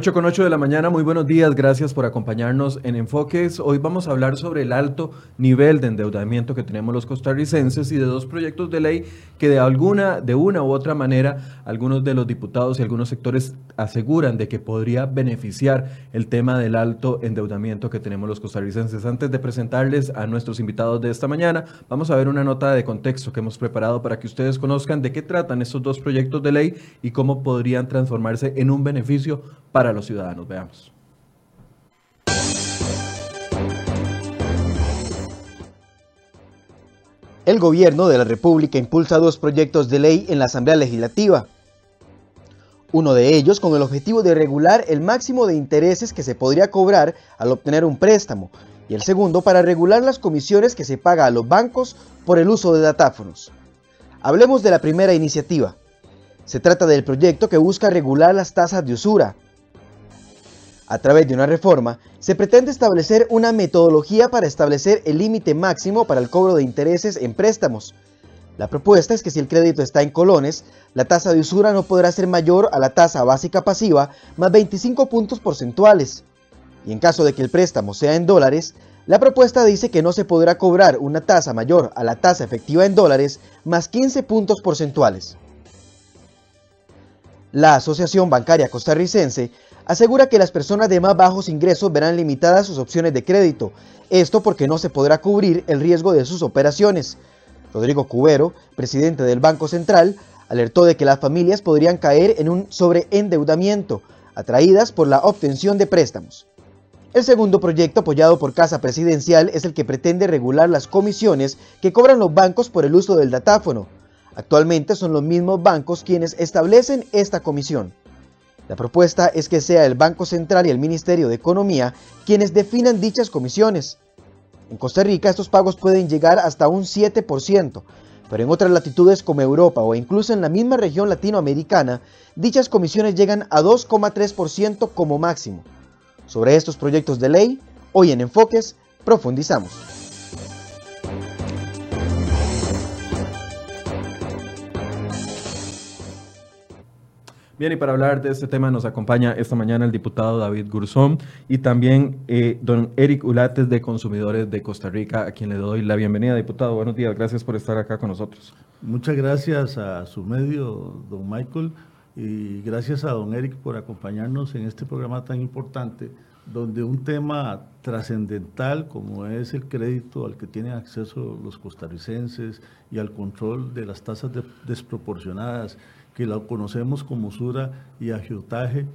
8 con 8 de la mañana, muy buenos días, gracias por acompañarnos en Enfoques. Hoy vamos a hablar sobre el alto nivel de endeudamiento que tenemos los costarricenses y de dos proyectos de ley que de alguna, de una u otra manera, algunos de los diputados y algunos sectores aseguran de que podría beneficiar el tema del alto endeudamiento que tenemos los costarricenses. Antes de presentarles a nuestros invitados de esta mañana, vamos a ver una nota de contexto que hemos preparado para que ustedes conozcan de qué tratan estos dos proyectos de ley y cómo podrían transformarse en un beneficio para para los ciudadanos. Veamos. El gobierno de la República impulsa dos proyectos de ley en la Asamblea Legislativa. Uno de ellos con el objetivo de regular el máximo de intereses que se podría cobrar al obtener un préstamo y el segundo para regular las comisiones que se paga a los bancos por el uso de datáfonos. Hablemos de la primera iniciativa. Se trata del proyecto que busca regular las tasas de usura, a través de una reforma, se pretende establecer una metodología para establecer el límite máximo para el cobro de intereses en préstamos. La propuesta es que si el crédito está en colones, la tasa de usura no podrá ser mayor a la tasa básica pasiva más 25 puntos porcentuales. Y en caso de que el préstamo sea en dólares, la propuesta dice que no se podrá cobrar una tasa mayor a la tasa efectiva en dólares más 15 puntos porcentuales. La Asociación Bancaria Costarricense asegura que las personas de más bajos ingresos verán limitadas sus opciones de crédito, esto porque no se podrá cubrir el riesgo de sus operaciones. Rodrigo Cubero, presidente del Banco Central, alertó de que las familias podrían caer en un sobreendeudamiento, atraídas por la obtención de préstamos. El segundo proyecto apoyado por Casa Presidencial es el que pretende regular las comisiones que cobran los bancos por el uso del datáfono. Actualmente son los mismos bancos quienes establecen esta comisión. La propuesta es que sea el Banco Central y el Ministerio de Economía quienes definan dichas comisiones. En Costa Rica estos pagos pueden llegar hasta un 7%, pero en otras latitudes como Europa o incluso en la misma región latinoamericana, dichas comisiones llegan a 2,3% como máximo. Sobre estos proyectos de ley, hoy en Enfoques profundizamos. Bien, y para hablar de este tema nos acompaña esta mañana el diputado David Gurzón y también eh, don Eric Ulates de Consumidores de Costa Rica, a quien le doy la bienvenida. Diputado, buenos días, gracias por estar acá con nosotros. Muchas gracias a su medio, don Michael, y gracias a don Eric por acompañarnos en este programa tan importante, donde un tema trascendental como es el crédito al que tienen acceso los costarricenses y al control de las tasas desproporcionadas que la conocemos como usura y agiotaje,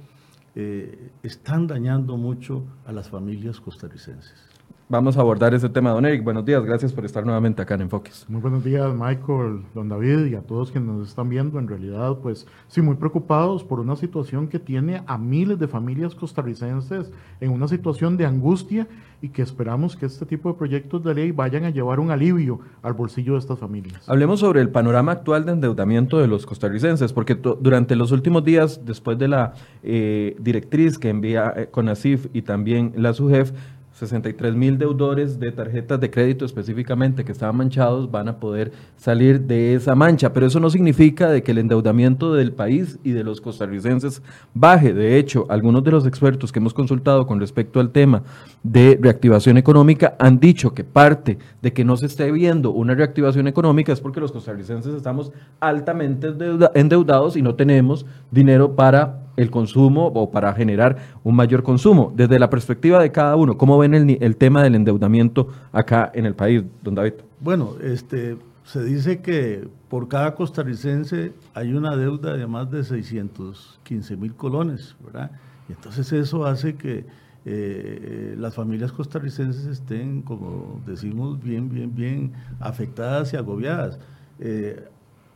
eh, están dañando mucho a las familias costarricenses. Vamos a abordar ese tema, don Eric. Buenos días, gracias por estar nuevamente acá en Enfoques. Muy buenos días, Michael, don David y a todos quienes nos están viendo. En realidad, pues sí, muy preocupados por una situación que tiene a miles de familias costarricenses en una situación de angustia y que esperamos que este tipo de proyectos de ley vayan a llevar un alivio al bolsillo de estas familias. Hablemos sobre el panorama actual de endeudamiento de los costarricenses, porque durante los últimos días, después de la eh, directriz que envía eh, CONACIF y también la SUGEF, 63 mil deudores de tarjetas de crédito específicamente que estaban manchados van a poder salir de esa mancha, pero eso no significa de que el endeudamiento del país y de los costarricenses baje. De hecho, algunos de los expertos que hemos consultado con respecto al tema de reactivación económica han dicho que parte de que no se esté viendo una reactivación económica es porque los costarricenses estamos altamente endeudados y no tenemos dinero para el consumo o para generar un mayor consumo. Desde la perspectiva de cada uno, ¿cómo ven el, tema del endeudamiento acá en el país, don David? Bueno, este, se dice que por cada costarricense hay una deuda de más de 615 mil colones, ¿verdad? Y entonces eso hace que eh, las familias costarricenses estén, como decimos, bien, bien, bien afectadas y agobiadas. Eh,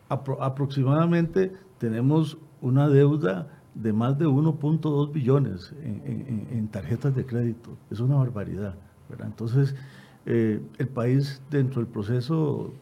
aproximadamente tenemos una deuda de más de 1.2 billones en, tarjetas de crédito. Es una barbaridad. Entonces, eh, el país dentro del proceso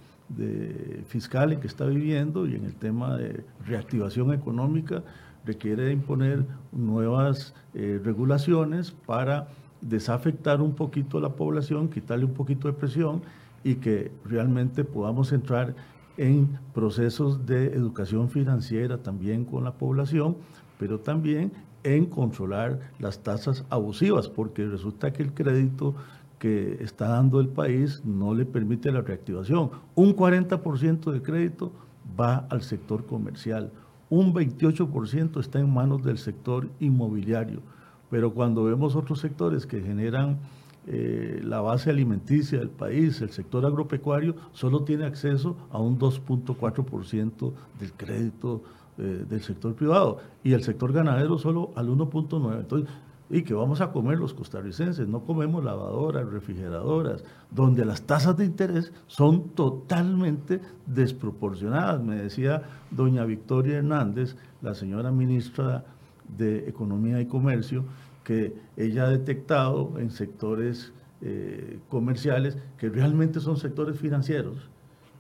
fiscal en que está viviendo y en el tema de reactivación económica requiere imponer nuevas eh, regulaciones para desafectar un poquito a la población, quitarle un poquito de presión y que realmente podamos entrar en procesos de educación financiera también con la población, pero también en controlar las tasas abusivas, porque resulta que el crédito que está dando el país no le permite la reactivación. Un 40% de crédito va al sector comercial, un 28% está en manos del sector inmobiliario, pero cuando vemos otros sectores que generan eh, la base alimenticia del país, el sector agropecuario, solo tiene acceso a un 2.4% del crédito eh, del sector privado y el sector ganadero solo al 1.9%. Entonces, y que vamos a comer los costarricenses, no comemos lavadoras, refrigeradoras, donde las tasas de interés son totalmente desproporcionadas. Me decía doña Victoria Hernández, la señora ministra de Economía y Comercio, que ella ha detectado en sectores eh, comerciales que realmente son sectores financieros,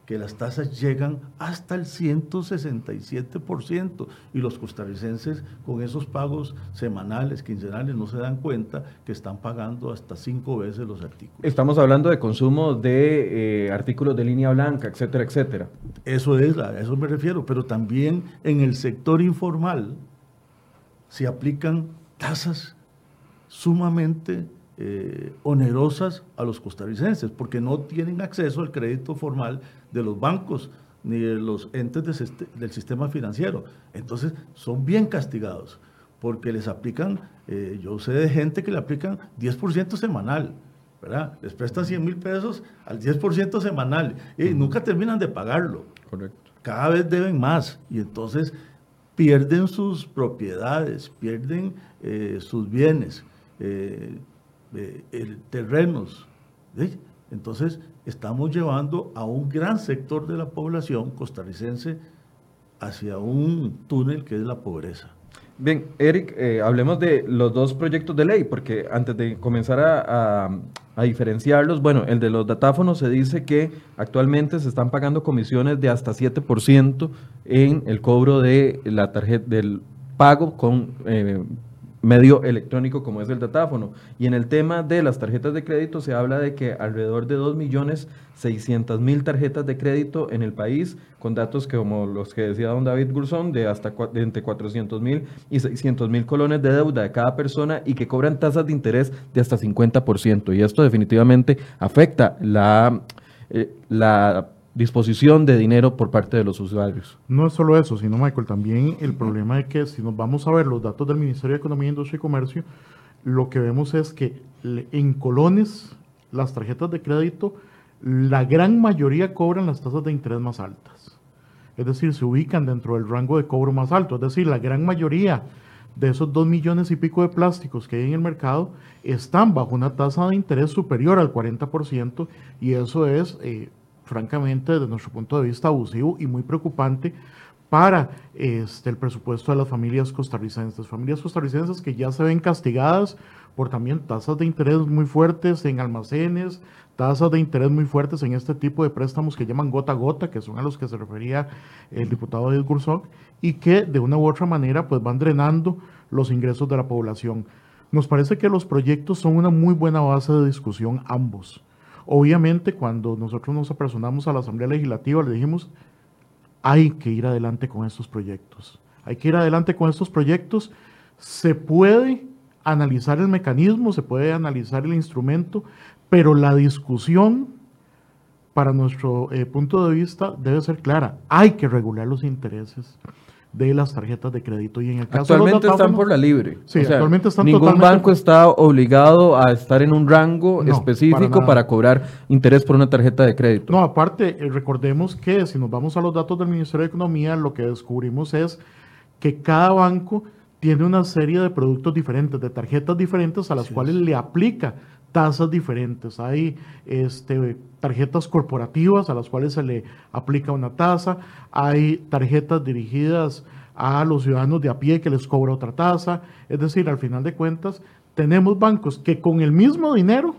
que las tasas llegan hasta el 167% y los costarricenses con esos pagos semanales, quincenales, no se dan cuenta que están pagando hasta cinco veces los artículos. Estamos hablando de consumo de eh, artículos de línea blanca, etcétera, etcétera. Eso es, a eso me refiero, pero también en el sector informal se aplican tasas sumamente eh, onerosas a los costarricenses, porque no tienen acceso al crédito formal de los bancos ni de los entes del sistema financiero. Entonces, son bien castigados, porque les aplican, eh, yo sé de gente que le aplican 10% semanal, ¿verdad? Les prestan 100 mil pesos al 10% semanal y nunca terminan de pagarlo. Correcto. Cada vez deben más y entonces pierden sus propiedades, pierden eh, sus bienes eh, el terrenos. Entonces, estamos llevando a un gran sector de la población costarricense hacia un túnel que es la pobreza. Bien, Eric, eh, hablemos de los dos proyectos de ley, porque antes de comenzar a, diferenciarlos, bueno, el de los datáfonos se dice que actualmente se están pagando comisiones de hasta 7% en el cobro de la tarjeta del pago con eh, medio electrónico como es el datáfono. Y en el tema de las tarjetas de crédito se habla de que alrededor de 2.600.000 tarjetas de crédito en el país, con datos que como los que decía don David Gurzón, de hasta de entre 400.000 y 600.000 colones de deuda de cada persona y que cobran tasas de interés de hasta 50%. Y esto definitivamente afecta la, eh, la disposición de dinero por parte de los usuarios. No es solo eso, sino Michael, también el problema de que si nos vamos a ver los datos del Ministerio de Economía, Industria y Comercio, lo que vemos es que en colones las tarjetas de crédito, la gran mayoría cobran las tasas de interés más altas. Es decir, se ubican dentro del rango de cobro más alto. Es decir, la gran mayoría de esos dos millones y pico de plásticos que hay en el mercado están bajo una tasa de interés superior al 40% y eso es eh, francamente, desde nuestro punto de vista, abusivo y muy preocupante para este, el presupuesto de las familias costarricenses. Familias costarricenses que ya se ven castigadas por también tasas de interés muy fuertes en almacenes, tasas de interés muy fuertes en este tipo de préstamos que llaman gota a gota, que son a los que se refería el diputado Edith y que de una u otra manera pues van drenando los ingresos de la población. Nos parece que los proyectos son una muy buena base de discusión ambos. Obviamente, cuando nosotros nos apersonamos a la Asamblea Legislativa, le dijimos, hay que ir adelante con estos proyectos. Hay que ir adelante con estos proyectos. Se puede analizar el mecanismo, se puede analizar el instrumento, pero la discusión, para nuestro eh, punto de vista, debe ser clara. Hay que regular los intereses de las tarjetas de crédito. Y en el caso actualmente están por la libre. Sí, actualmente están Ningún banco está obligado a estar en un rango específico para, cobrar interés por una tarjeta de crédito. No, aparte, eh, recordemos que si nos vamos a los datos del Ministerio de Economía, lo que descubrimos es que cada banco tiene una serie de productos diferentes, de tarjetas diferentes a las cuales le aplica tasas diferentes. Hay este, tarjetas corporativas a las cuales se le aplica una tasa, hay tarjetas dirigidas a los ciudadanos de a pie que les cobra otra tasa. Es decir, al final de cuentas, tenemos bancos que con el mismo dinero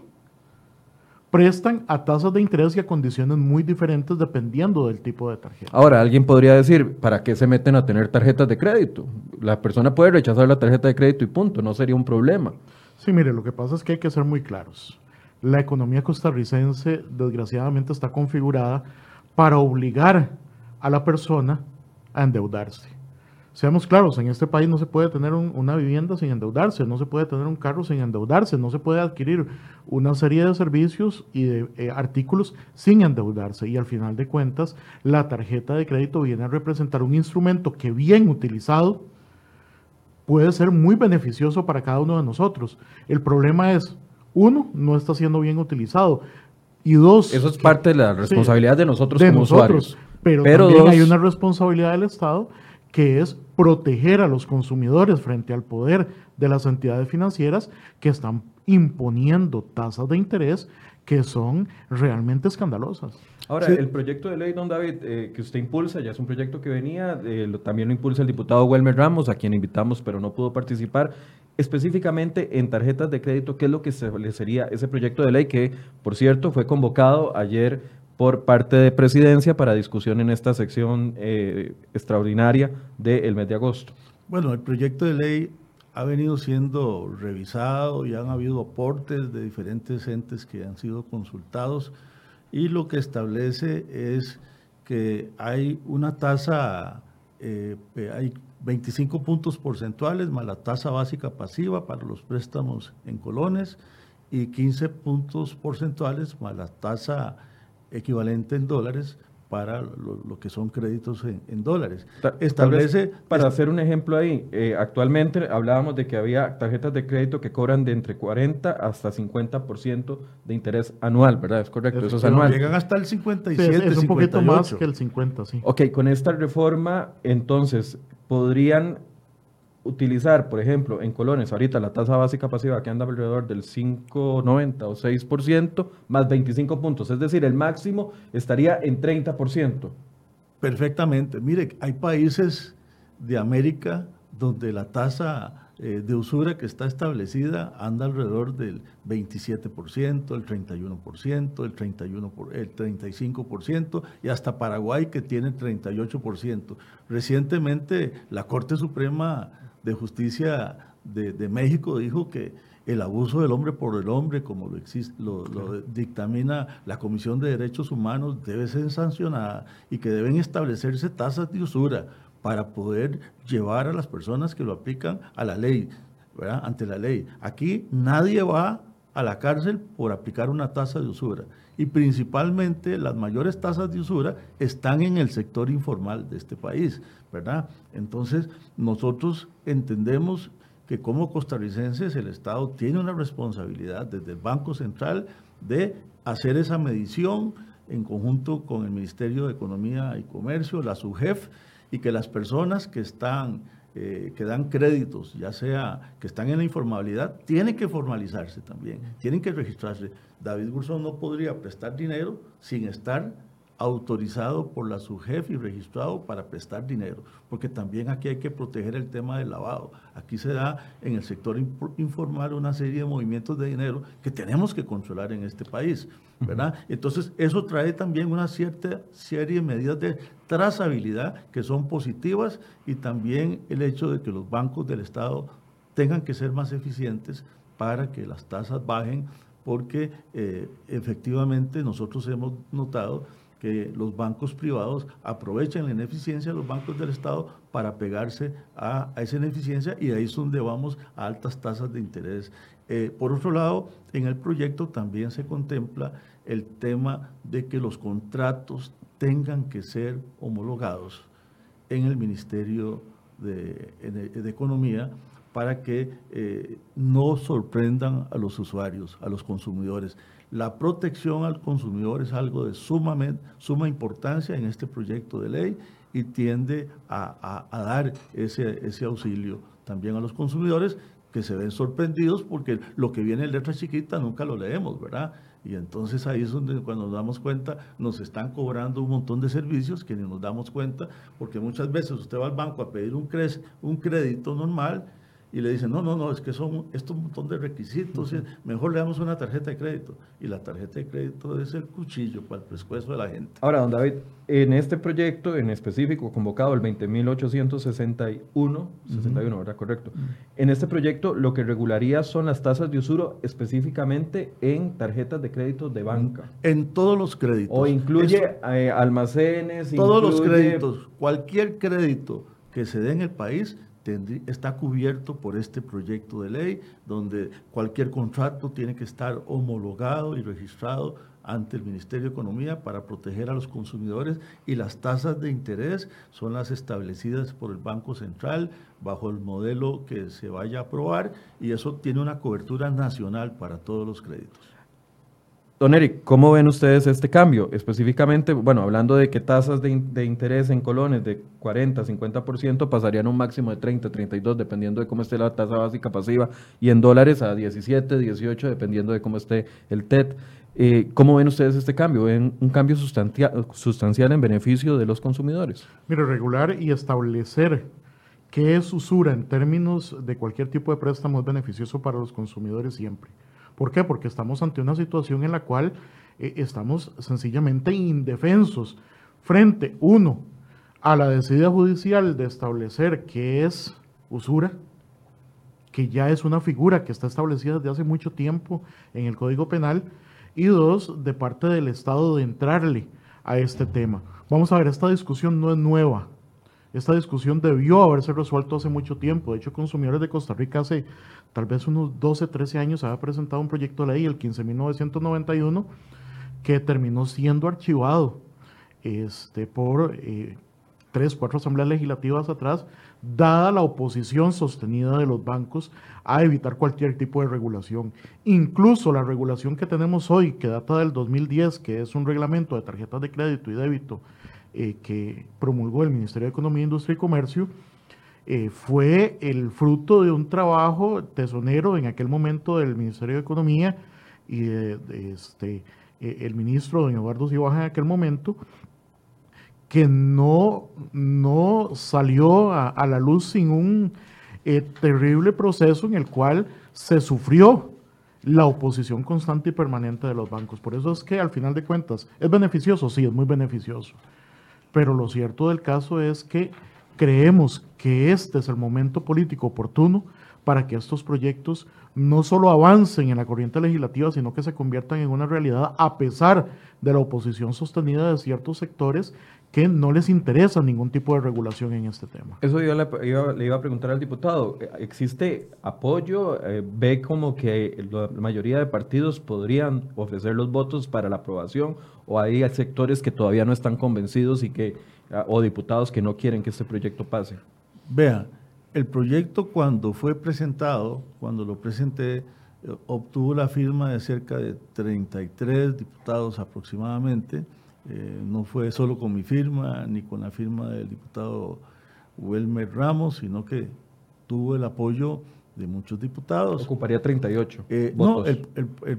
prestan a tasas de interés y a condiciones muy diferentes dependiendo del tipo de tarjeta. Ahora, alguien podría decir, ¿para qué se meten a tener tarjetas de crédito? La persona puede rechazar la tarjeta de crédito y punto, no sería un problema. Sí, mire, lo que pasa es que hay que ser muy claros. La economía costarricense, desgraciadamente, está configurada para obligar a la persona a endeudarse. Seamos claros, en este país no se puede tener una vivienda sin endeudarse, no se puede tener un carro sin endeudarse, no se puede adquirir una serie de servicios y de eh, artículos sin endeudarse. Y al final de cuentas, la tarjeta de crédito viene a representar un instrumento que bien utilizado puede ser muy beneficioso para cada uno de nosotros. El problema es, uno, no está siendo bien utilizado. Y dos... Eso es parte de la responsabilidad de nosotros como usuarios. Pero, también hay una responsabilidad del Estado que es proteger a los consumidores frente al poder de las entidades financieras que están imponiendo tasas de interés que son realmente escandalosas. Ahora, el proyecto de ley, don David, eh, que usted impulsa, ya es un proyecto que venía, eh, también lo impulsa el diputado Welmer Ramos, a quien invitamos pero no pudo participar, específicamente en tarjetas de crédito, ¿qué es lo que se le sería ese proyecto de ley que, por cierto, fue convocado ayer por parte de Presidencia para discusión en esta sección eh, extraordinaria del mes de agosto. Bueno, el proyecto de ley ha venido siendo revisado y han habido aportes de diferentes entes que han sido consultados y lo que establece es que hay una tasa, eh, hay 25 puntos porcentuales más la tasa básica pasiva para los préstamos en colones y 15 puntos porcentuales más la tasa equivalente en dólares para lo, que son créditos en, dólares. Establece... Para hacer un ejemplo ahí, eh, actualmente hablábamos de que había tarjetas de crédito que cobran de entre 40 hasta 50% de interés anual, ¿verdad? Es correcto, eso es anual. Llegan hasta el 57, es, un poquito más que el 50, sí. Ok, con esta reforma, entonces, podrían utilizar, por ejemplo, en colones, ahorita la tasa básica pasiva que anda alrededor del 5,90 o 6%, más 25 puntos, es decir, el máximo estaría en 30%. Perfectamente. Mire, hay países de América donde la tasa eh, de usura que está establecida anda alrededor del 27%, el 31%, el, 31 el 35% y hasta Paraguay que tiene 38%. Recientemente la Corte Suprema de Justicia de, México dijo que el abuso del hombre por el hombre, como lo, existe, lo, dictamina la Comisión de Derechos Humanos, debe ser sancionada y que deben establecerse tasas de usura para poder llevar a las personas que lo aplican a la ley, ¿verdad? ante la ley. Aquí nadie va a la cárcel por aplicar una tasa de usura y principalmente las mayores tasas de usura están en el sector informal de este país, ¿verdad? Entonces, nosotros entendemos que como costarricenses el Estado tiene una responsabilidad desde el Banco Central de hacer esa medición en conjunto con el Ministerio de Economía y Comercio, la SUGEF, y que las personas que están eh, que dan créditos, ya sea que están en la informalidad, tienen que formalizarse también, tienen que registrarse. David Gursón no podría prestar dinero sin estar autorizado por la SUGEF y registrado para prestar dinero, porque también aquí hay que proteger el tema del lavado. Aquí se da en el sector informal una serie de movimientos de dinero que tenemos que controlar en este país, ¿verdad? Entonces, eso trae también una cierta serie de medidas de trazabilidad que son positivas y también el hecho de que los bancos del Estado tengan que ser más eficientes para que las tasas bajen, porque eh, efectivamente nosotros hemos notado que los bancos privados aprovechan la ineficiencia de los bancos del Estado para pegarse a, esa ineficiencia y ahí es donde vamos a altas tasas de interés. Eh, por otro lado, en el proyecto también se contempla el tema de que los contratos tengan que ser homologados en el Ministerio de, Economía para que eh, no sorprendan a los usuarios, a los consumidores. La protección al consumidor es algo de sumamente, suma importancia en este proyecto de ley y tiende a, dar ese, ese auxilio también a los consumidores que se ven sorprendidos porque lo que viene en letra chiquita nunca lo leemos, ¿verdad? Y entonces ahí es donde cuando nos damos cuenta nos están cobrando un montón de servicios que ni nos damos cuenta porque muchas veces usted va al banco a pedir un, un crédito normal y le dicen, no, no, no, es que son estos un montón de requisitos, mejor le damos una tarjeta de crédito. Y la tarjeta de crédito es el cuchillo para el pescuezo de la gente. Ahora, don David, en este proyecto en específico, convocado el 20.861, 61, ¿verdad? Correcto. En este proyecto lo que regularía son las tasas de usuro específicamente en tarjetas de crédito de banca. En todos los créditos. O incluye eh, almacenes. Todos los créditos, cualquier crédito que se dé en el país está cubierto por este proyecto de ley, donde cualquier contrato tiene que estar homologado y registrado ante el Ministerio de Economía para proteger a los consumidores y las tasas de interés son las establecidas por el Banco Central bajo el modelo que se vaya a aprobar y eso tiene una cobertura nacional para todos los créditos. Don Eric, ¿cómo ven ustedes este cambio? Específicamente, bueno, hablando de que tasas de, interés en colones de 40, 50% pasarían a un máximo de 30, 32, dependiendo de cómo esté la tasa básica pasiva, y en dólares a 17, 18, dependiendo de cómo esté el TED. Eh, ¿Cómo ven ustedes este cambio? ¿Ven un cambio sustancial, sustancial en beneficio de los consumidores? Mire, regular y establecer qué es usura en términos de cualquier tipo de préstamo es beneficioso para los consumidores siempre. ¿Por qué? Porque estamos ante una situación en la cual eh, estamos sencillamente indefensos frente, uno, a la decisión judicial de establecer qué es usura, que ya es una figura que está establecida desde hace mucho tiempo en el Código Penal, y dos, de parte del Estado de entrarle a este tema. Vamos a ver, esta discusión no es nueva. Esta discusión debió haberse resuelto hace mucho tiempo. De hecho, Consumidores de Costa Rica hace tal vez unos 12, 13 años había presentado un proyecto de ley, el 15.991, que terminó siendo archivado este, por eh, tres, cuatro asambleas legislativas atrás, dada la oposición sostenida de los bancos a evitar cualquier tipo de regulación. Incluso la regulación que tenemos hoy, que data del 2010, que es un reglamento de tarjetas de crédito y débito eh, que promulgó el Ministerio de Economía, Industria y Comercio, eh, fue el fruto de un trabajo tesonero en aquel momento del Ministerio de Economía y de, este, eh, el ministro don Eduardo Cibaja en aquel momento, que no, no salió a, la luz sin un terrible proceso en el cual se sufrió la oposición constante y permanente de los bancos. Por eso es que al final de cuentas, ¿es beneficioso? Sí, es muy beneficioso. Pero lo cierto del caso es que creemos que este es el momento político oportuno para que estos proyectos no solo avancen en la corriente legislativa, sino que se conviertan en una realidad a pesar de la oposición sostenida de ciertos sectores que no les interesa ningún tipo de regulación en este tema. Eso yo le iba, a preguntar al diputado. ¿Existe apoyo? Eh, ¿Ve como que la mayoría de partidos podrían ofrecer los votos para la aprobación? ¿O hay sectores que todavía no están convencidos y que, ah, o diputados que no quieren que este proyecto pase? Vea, el proyecto cuando fue presentado, cuando lo presenté, eh, obtuvo la firma de cerca de 33 diputados aproximadamente eh, no fue solo con mi firma ni con la firma del diputado Wilmer Ramos, sino que tuvo el apoyo de muchos diputados. Ocuparía 38. Eh, no, el,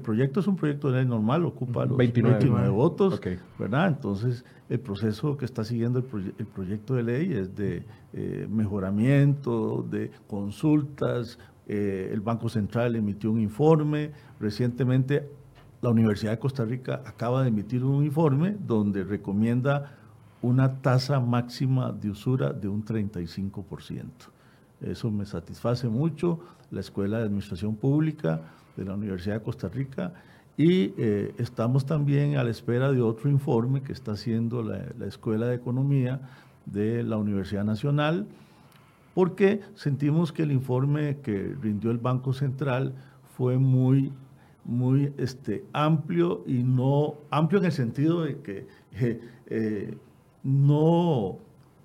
proyecto es un proyecto de ley normal, ocupa los 29, votos, ¿verdad? Entonces, el proceso que está siguiendo el, proyecto de ley es de eh, mejoramiento, de consultas. el Banco Central emitió un informe. Recientemente la Universidad de Costa Rica acaba de emitir un informe donde recomienda una tasa máxima de usura de un 35%. Eso me satisface mucho, la Escuela de Administración Pública de la Universidad de Costa Rica, y eh, estamos también a la espera de otro informe que está haciendo la, la Escuela de Economía de la Universidad Nacional, porque sentimos que el informe que rindió el Banco Central fue muy muy este, amplio y no amplio en el sentido de que eh, eh, no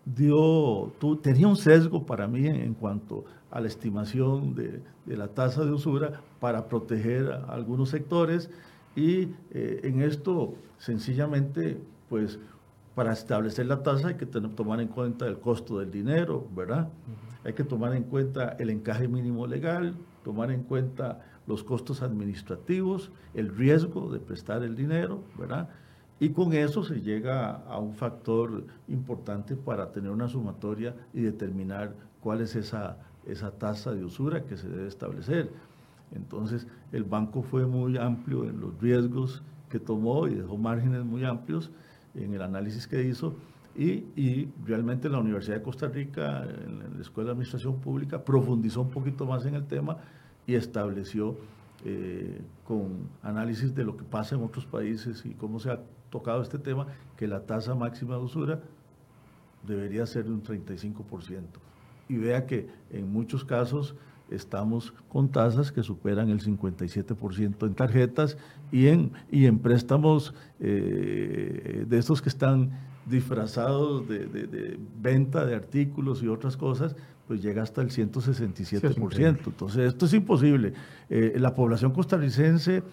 dio, tenía un sesgo para mí en, cuanto a la estimación de, la tasa de usura para proteger a algunos sectores y eh, en esto sencillamente pues para establecer la tasa hay que tener, tomar en cuenta el costo del dinero, ¿verdad? Hay que tomar en cuenta el encaje mínimo legal, tomar en cuenta los costos administrativos, el riesgo de prestar el dinero, ¿verdad? Y con eso se llega a un factor importante para tener una sumatoria y determinar cuál es esa esa tasa de usura que se debe establecer. Entonces, el banco fue muy amplio en los riesgos que tomó y dejó márgenes muy amplios en el análisis que hizo. Y, realmente la Universidad de Costa Rica, en la Escuela de Administración Pública, profundizó un poquito más en el tema y estableció eh, con análisis de lo que pasa en otros países y cómo se ha tocado este tema, que la tasa máxima de usura debería ser de un 35%. Y vea que en muchos casos estamos con tasas que superan el 57% en tarjetas y en, y en préstamos eh, de estos que están disfrazados de, venta de artículos y otras cosas, pues llega hasta el 167%. Entonces, esto es imposible. Eh, la población costarricense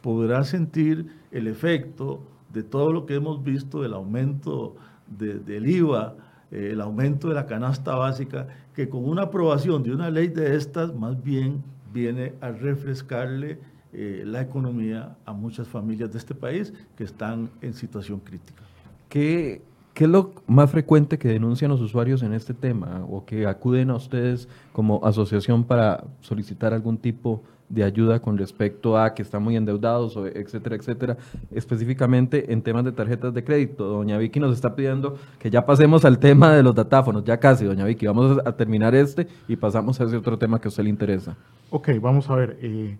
podrá sentir el efecto de todo lo que hemos visto del aumento del IVA, eh, el aumento de la canasta básica, que con una aprobación de una ley de estas, más bien viene a refrescarle eh, la economía a muchas familias de este país que están en situación crítica. ¿Qué, ¿Qué es lo más frecuente que denuncian los usuarios en este tema o que acuden a ustedes como asociación para solicitar algún tipo de ayuda con respecto a que están muy endeudados, etcétera, etcétera, específicamente en temas de tarjetas de crédito. Doña Vicky nos está pidiendo que ya pasemos al tema de los datáfonos, ya casi, doña Vicky, vamos a terminar este y pasamos a ese otro tema que a usted le interesa. Ok, vamos a ver. Eh,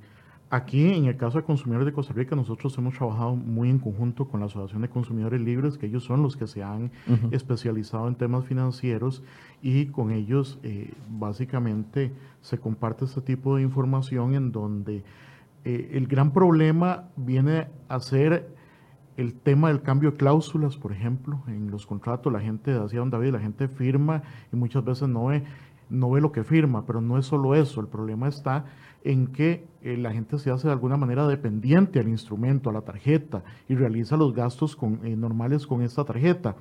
Aquí, en el caso de consumidores de Costa Rica, nosotros hemos trabajado muy en conjunto con la Asociación de Consumidores Libres, que ellos son los que se han especializado en temas financieros y con ellos eh, básicamente se comparte este tipo de información en donde eh, el gran problema viene a ser el tema del cambio de cláusulas, por ejemplo, en los contratos, la gente, decía don David, la gente firma y muchas veces no ve, no ve lo que firma, pero no es solo eso, el problema está en que eh, la gente se hace de alguna manera dependiente al instrumento, a la tarjeta, y realiza los gastos eh, normales con esta tarjeta.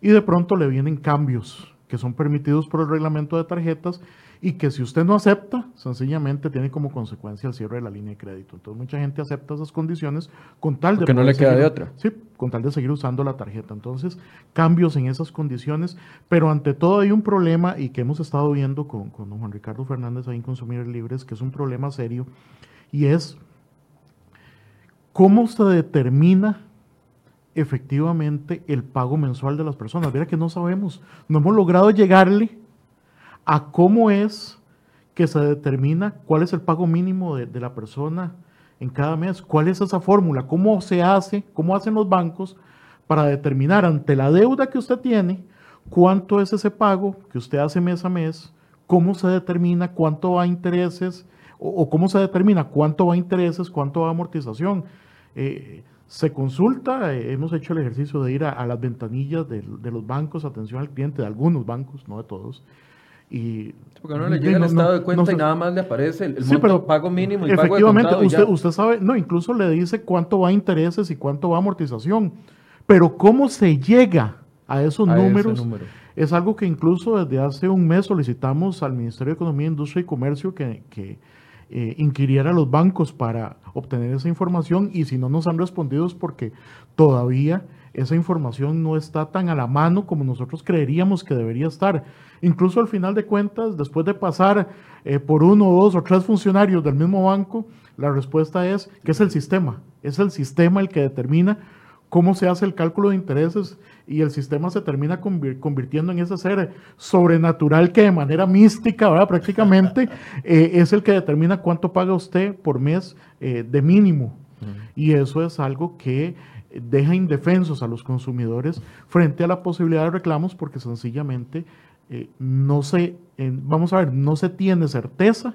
Y de pronto le vienen cambios que son permitidos por el reglamento de tarjetas y que si usted no acepta, sencillamente tiene como consecuencia el cierre de la línea de crédito. Entonces mucha gente acepta esas condiciones con tal de... Que no le queda de otra. Sí, con tal de seguir usando la tarjeta. Entonces, cambios en esas condiciones, pero ante todo hay un problema y que hemos estado viendo con, con don Juan Ricardo Fernández ahí en Consumidores Libres, que es un problema serio, y es cómo se determina efectivamente el pago mensual de las personas. Mira que no sabemos, no hemos logrado llegarle a cómo es que se determina cuál es el pago mínimo de, la persona en cada mes, cuál es esa fórmula, cómo se hace, cómo hacen los bancos para determinar ante la deuda que usted tiene cuánto es ese pago que usted hace mes a mes, cómo se determina cuánto va a intereses o, cómo se determina cuánto va a intereses, cuánto va a amortización. Eh, se consulta, eh, hemos hecho el ejercicio de ir a, las ventanillas de, de, los bancos, atención al cliente, de algunos bancos, no de todos, y, Porque no le llega el estado de cuenta y nada más le aparece el, sí, pero pago mínimo y efectivamente, pago de usted, usted sabe, no, incluso le dice cuánto va a intereses y cuánto va a amortización. Pero cómo se llega a esos números es algo que incluso desde hace un mes solicitamos al Ministerio de Economía, Industria y Comercio que, que eh, inquiriera a los bancos para obtener esa información y si no nos han respondido es porque todavía esa información no está tan a la mano como nosotros creeríamos que debería estar. Incluso al final de cuentas, después de pasar eh, por uno, dos o tres funcionarios del mismo banco, la respuesta es que es el sistema. Es el sistema el que determina cómo se hace el cálculo de intereses y el sistema se termina convirtiendo en ese ser sobrenatural que de manera mística, ¿verdad? prácticamente, eh, es el que determina cuánto paga usted por mes eh, de mínimo. Y eso es algo que deja indefensos a los consumidores frente a la posibilidad de reclamos porque sencillamente eh, no se, vamos a ver, no se tiene certeza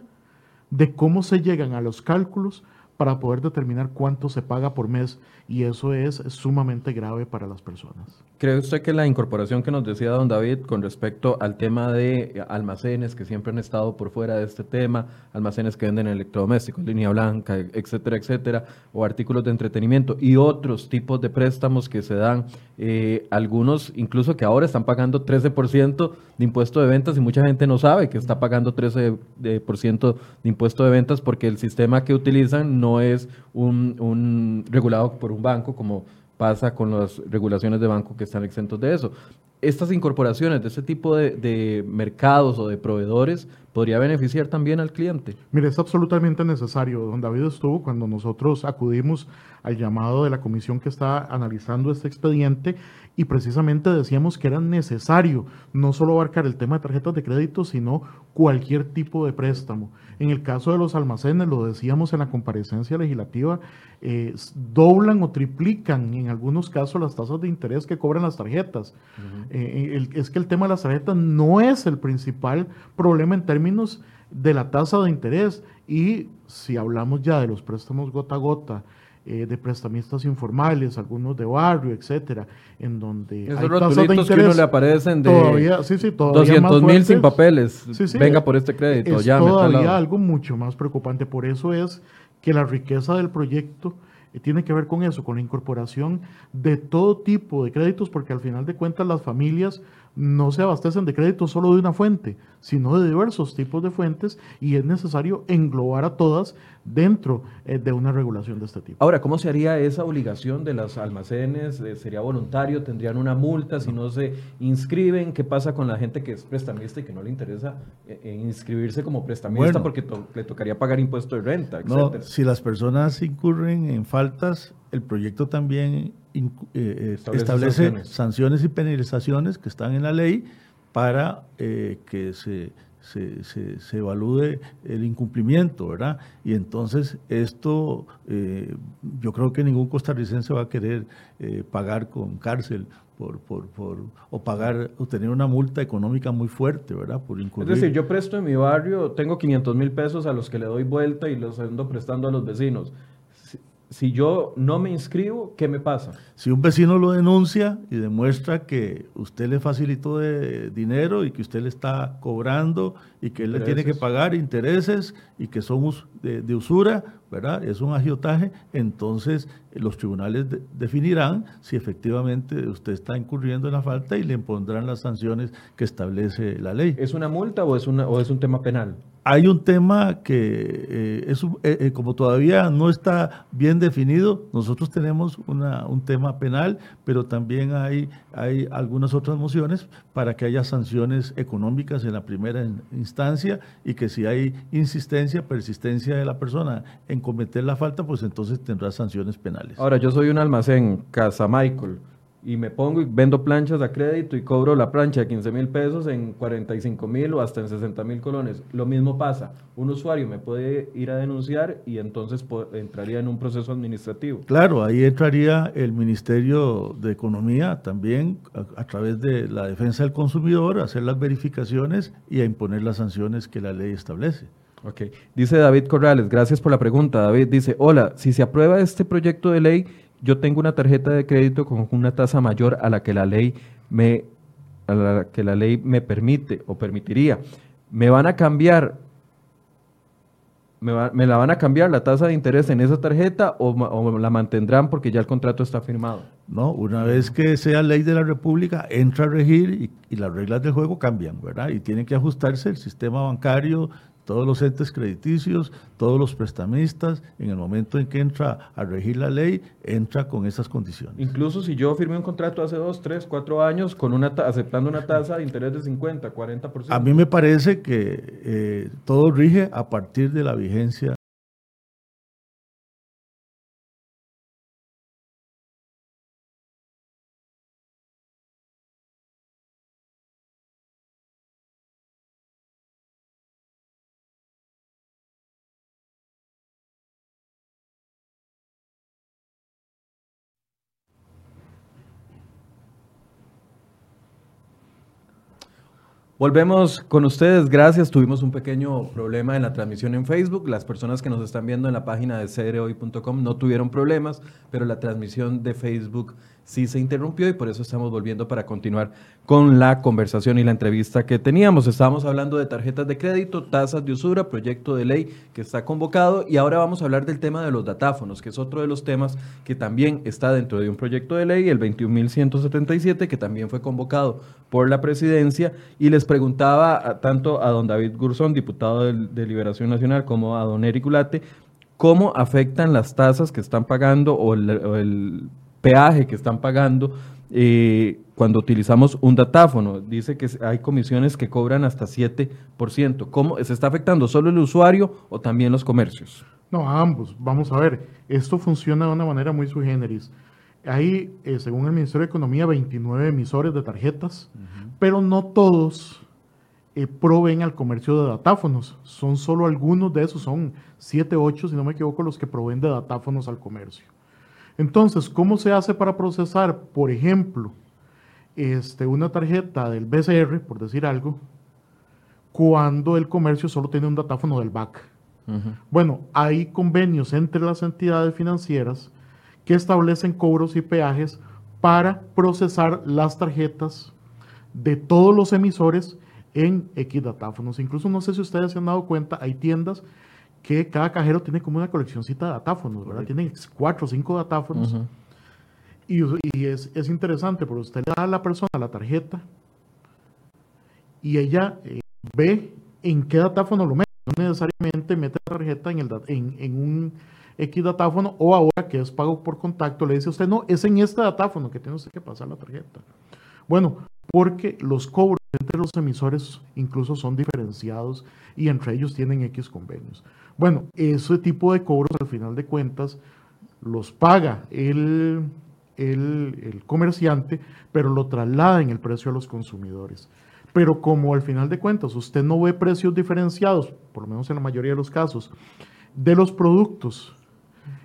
de cómo se llegan a los cálculos para poder determinar cuánto se paga por mes y eso es sumamente grave para las personas. ¿Cree usted que la incorporación que nos decía don David con respecto al tema de almacenes que siempre han estado por fuera de este tema, almacenes que venden electrodomésticos, línea blanca, etcétera, etcétera, o artículos de entretenimiento y otros tipos de préstamos que se dan, eh, algunos incluso que ahora están pagando 13% de impuesto de ventas y mucha gente no sabe que está pagando 13% de, impuesto de ventas porque el sistema que utilizan no es un, un regulado por un banco como pasa con las regulaciones de banco que están exentos de eso. estas incorporaciones de este tipo de, de, mercados o de proveedores podría beneficiar también al cliente? Mire, es absolutamente necesario. Don David estuvo cuando nosotros acudimos al llamado de la comisión que está analizando este expediente y precisamente decíamos que era necesario no solo abarcar el tema de tarjetas de crédito, sino cualquier tipo de préstamo. En el caso de los almacenes, lo decíamos en la comparecencia legislativa, eh, doblan o triplican en algunos casos las tasas de interés que cobran las tarjetas. Eh, es que el tema de las tarjetas no es el principal problema en términos de la tasa de interés y si hablamos ya de los préstamos gota a gota, eh, de prestamistas informales, algunos de barrio, etcétera, en donde Esos hay tasas de interés que uno le aparecen de todavía, sí, sí, todavía 200 mil sin papeles, venga por este crédito. Es todavía algo mucho más preocupante, por eso es que la riqueza del proyecto eh, tiene que ver con eso, con la incorporación de todo tipo de créditos, porque al final de cuentas las familias no se abastecen de crédito solo de una fuente, sino de diversos tipos de fuentes y es necesario englobar a todas dentro eh, de una regulación de este tipo. Ahora, ¿cómo se haría esa obligación de los almacenes? Eh, ¿Sería voluntario? ¿Tendrían una multa si no se inscriben? ¿Qué pasa con la gente que es prestamista y que no le interesa eh, inscribirse como prestamista porque le tocaría pagar impuesto de renta? No, si las personas incurren en faltas, el proyecto también establece, sanciones. y penalizaciones que están en la ley para que se se, se, evalúe el incumplimiento, ¿verdad? Y entonces esto, eh, yo creo que ningún costarricense va a querer eh, pagar con cárcel por, por, por, o pagar o tener una multa económica muy fuerte, ¿verdad? Por incurrir. Es decir, yo presto en mi barrio, tengo 500 mil pesos a los que le doy vuelta y los ando prestando a los vecinos si yo no me inscribo, ¿qué me pasa? Si un vecino lo denuncia y demuestra que usted le facilitó de dinero y que usted le está cobrando y que él le tiene que pagar intereses y que somos de, usura, ¿verdad? Es un agiotaje, entonces los tribunales definirán si efectivamente usted está incurriendo en la falta y le impondrán las sanciones que establece la ley. ¿Es una multa o es, una, o es un tema penal? Hay un tema que eh, es, eh, eh, como todavía no está bien definido, nosotros tenemos una, un tema penal, pero también hay, hay algunas otras mociones para que haya sanciones económicas en la primera instancia y que si hay insistencia, persistencia de la persona en cometer la falta, pues entonces tendrá sanciones penales. Ahora, yo soy un almacén, Casa Michael y me pongo y vendo planchas a crédito y cobro la plancha de 15 mil pesos en 45 mil o hasta en 60 mil colones. Lo mismo pasa, un usuario me puede ir a denunciar y entonces entraría en un proceso administrativo. Claro, ahí entraría el Ministerio de Economía también a, través de la defensa del consumidor, a hacer las verificaciones y a imponer las sanciones que la ley establece. Ok, dice David Corrales, gracias por la pregunta. David dice, hola, si se aprueba este proyecto de ley, yo tengo una tarjeta de crédito con una tasa mayor a la que la ley me, a la que la ley me permite o permitiría. ¿Me van a cambiar me, la van a cambiar la tasa de interés en esa tarjeta o, la mantendrán porque ya el contrato está firmado? No, una vez que sea ley de la República, entra a regir y, y, las reglas del juego cambian, ¿verdad? Y tiene que ajustarse el sistema bancario, todos los entes crediticios, todos los prestamistas, en el momento en que entra a regir la ley, entra con esas condiciones. Incluso si yo firmé un contrato hace dos, tres, cuatro años con una aceptando una tasa de interés de 50, 40%. A mí me parece que eh, todo rige a partir de la vigencia Volvemos con ustedes, gracias. Tuvimos un pequeño problema en la transmisión en Facebook. Las personas que nos están viendo en la página de cdhoy.com no tuvieron problemas, pero la transmisión de Facebook sí se interrumpió y por eso estamos volviendo para continuar con la conversación y la entrevista que teníamos. Estábamos hablando de tarjetas de crédito, tasas de usura, proyecto de ley que está convocado y ahora vamos a hablar del tema de los datáfonos, que es otro de los temas que también está dentro de un proyecto de ley, el 21.177, que también fue convocado por la presidencia y les preguntaba tanto a don David Gurzón, diputado de, Liberación Nacional, como a don Eric Ulate, cómo afectan las tasas que están pagando o el peaje que están pagando eh, cuando utilizamos un datáfono. Dice que hay comisiones que cobran hasta 7%. ¿Cómo se está afectando solo el usuario o también los comercios? No, a ambos. Vamos a ver, esto funciona de una manera muy sui generis. Hay, eh, según el Ministerio de Economía, 29 emisores de tarjetas, pero no todos eh, proveen al comercio de datáfonos. Son solo algunos de esos, son 7, 8, si no me equivoco, los que proveen de datáfonos al comercio. Entonces, ¿cómo se hace para procesar, por ejemplo, este, una tarjeta del BCR, por decir algo, cuando el comercio solo tiene un datáfono del BAC? Bueno, hay convenios entre las entidades financieras que establecen cobros y peajes para procesar las tarjetas de todos los emisores en X datáfonos. Incluso no sé si ustedes se han dado cuenta, hay tiendas que cada cajero tiene como una coleccióncita de datáfonos, ¿verdad? Tienen cuatro o cinco datáfonos. Y, es, interesante, porque usted le da a la persona la tarjeta y ella eh, ve en qué datáfono lo mete. No necesariamente mete la tarjeta en, el, en, en un X datáfono o ahora que es pago por contacto, le dice a usted, no, es en este datáfono que tiene usted que pasar la tarjeta. Bueno, porque los cobros entre los emisores incluso son diferenciados y entre ellos tienen X convenios. Bueno, ese tipo de cobros al final de cuentas los paga el, el, comerciante, pero lo traslada en el precio a los consumidores. Pero como al final de cuentas usted no ve precios diferenciados, por lo menos en la mayoría de los casos, de los productos.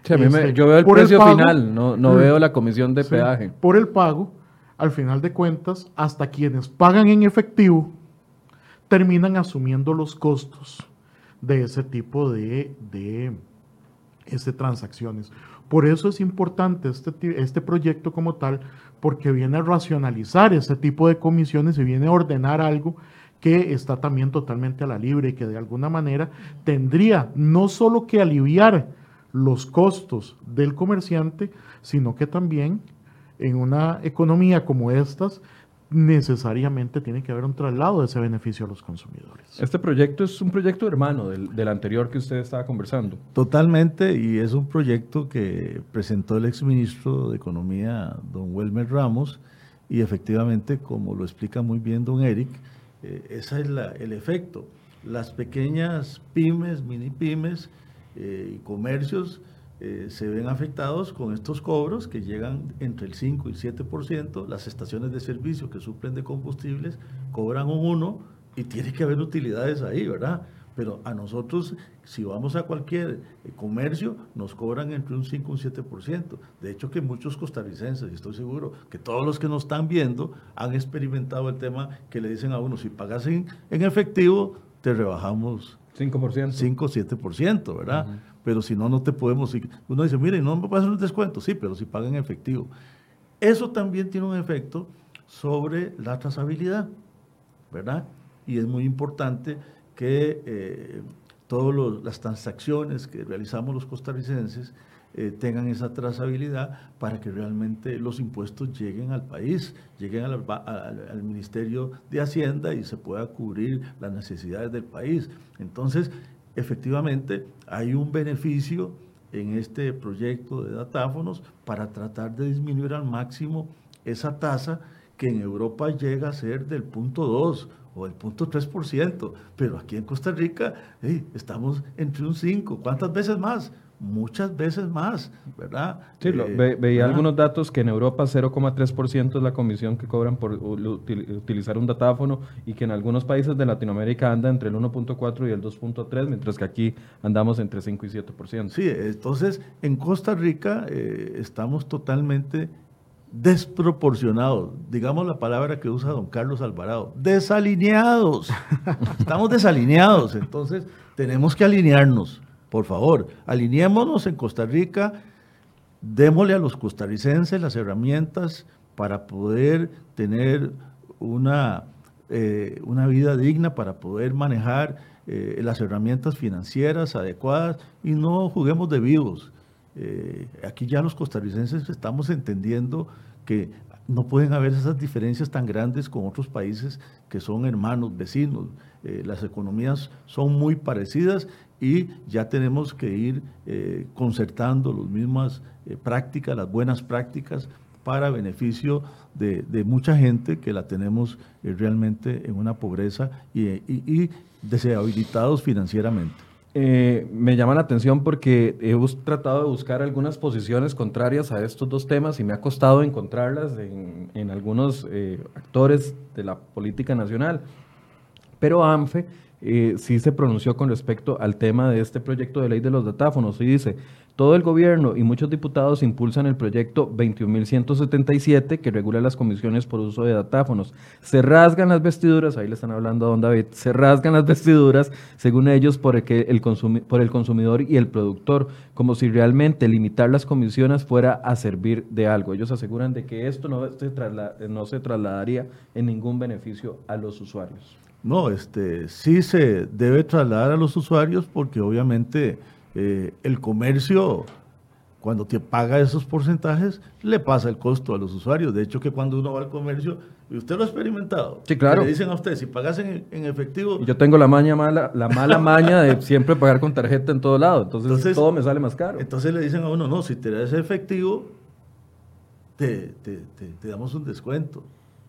Este, yo veo el precio final, no, no veo la comisión de peaje. Por el pago, al final de cuentas, hasta quienes pagan en efectivo terminan asumiendo los costos de ese tipo de, de este, transacciones. Por eso es importante este, este proyecto como tal, porque viene a racionalizar ese tipo de comisiones y viene a ordenar algo que está también totalmente a la libre y que de alguna manera tendría no solo que aliviar los costos del comerciante, sino que también en una economía como estas necesariamente tiene que haber un traslado de ese beneficio a los consumidores. Este proyecto es un proyecto hermano del, anterior que usted estaba conversando. Totalmente, y es un proyecto que presentó el exministro de Economía, don Welmer Ramos, y efectivamente, como lo explica muy bien don Eric, eh, ese es el efecto. Las pequeñas pymes, mini pymes eh, y comercios eh, se ven afectados con estos cobros que llegan entre el 5 y el 7%. Las estaciones de servicio que suplen de combustibles cobran un 1 y tiene que haber utilidades ahí, ¿verdad? Pero a nosotros, si vamos a cualquier eh, comercio, nos cobran entre un 5 y un 7%. De hecho, que muchos costarricenses, y estoy seguro que todos los que nos están viendo han experimentado el tema que le dicen a uno, si pagas en, efectivo, te rebajamos 5%. 5 o 7%, ¿verdad? Pero si no, no te podemos. Uno dice, mire, no me hacer un descuento, sí, pero si pagan en efectivo. Eso también tiene un efecto sobre la trazabilidad, ¿verdad? Y es muy importante que eh, todas las transacciones que realizamos los costarricenses eh, tengan esa trazabilidad para que realmente los impuestos lleguen al país, lleguen al, al, Ministerio de Hacienda y se pueda cubrir las necesidades del país. Entonces, efectivamente hay un beneficio en este proyecto de datáfonos para tratar de disminuir al máximo esa tasa que en Europa llega a ser del punto 2 o el punto 3%, pero aquí en Costa Rica estamos entre un 5, ¿cuántas veces más? Muchas veces más, ¿verdad? Sí, eh, veía algunos datos que en Europa 0,3% es la comisión que cobran por utilizar un datáfono y que en algunos países de Latinoamérica anda entre el 1.4 y el 2.3, mientras que aquí andamos entre 5 y 7%. Sí, entonces en Costa Rica eh, estamos totalmente desproporcionados, digamos la palabra que usa don Carlos Alvarado, desalineados. Estamos desalineados, entonces tenemos que alinearnos por favor, alineémonos en Costa Rica, démosle a los costarricenses las herramientas para poder tener una, eh, una vida digna, para poder manejar eh, las herramientas financieras adecuadas y no juguemos de vivos. Eh, aquí ya los costarricenses estamos entendiendo que no pueden haber esas diferencias tan grandes con otros países que son hermanos, vecinos. las economías son muy parecidas y ya tenemos que ir eh, concertando las mismas eh, prácticas, las buenas prácticas, para beneficio de, mucha gente que la tenemos eh, realmente en una pobreza y, y, deshabilitados financieramente. Eh, me llama la atención porque he tratado de buscar algunas posiciones contrarias a estos dos temas y me ha costado encontrarlas en, algunos eh, actores de la política nacional. Pero ANFE sí se pronunció con respecto al tema de este proyecto de ley de los datáfonos y dice, todo el gobierno y muchos diputados impulsan el proyecto 21.177 que regula las comisiones por uso de datáfonos. Se rasgan las vestiduras, ahí le están hablando a don David, se rasgan las vestiduras, según ellos, por el, el, por el consumidor y el productor, como si realmente limitar las comisiones fuera a servir de algo. Ellos aseguran de que esto no se, no se trasladaría en ningún beneficio a los usuarios. No, este, sí se debe trasladar a los usuarios porque obviamente eh, el comercio, cuando te paga esos porcentajes, le pasa el costo a los usuarios. De hecho, que cuando uno va al comercio, y usted lo ha experimentado. Sí, claro. Le dicen a usted, si pagas en, efectivo. Yo tengo la maña mala, la mala maña de siempre pagar con tarjeta en todo lado. Entonces, todo me sale más caro. Entonces le dicen a uno, no, si te das efectivo, te, te, te, damos un descuento,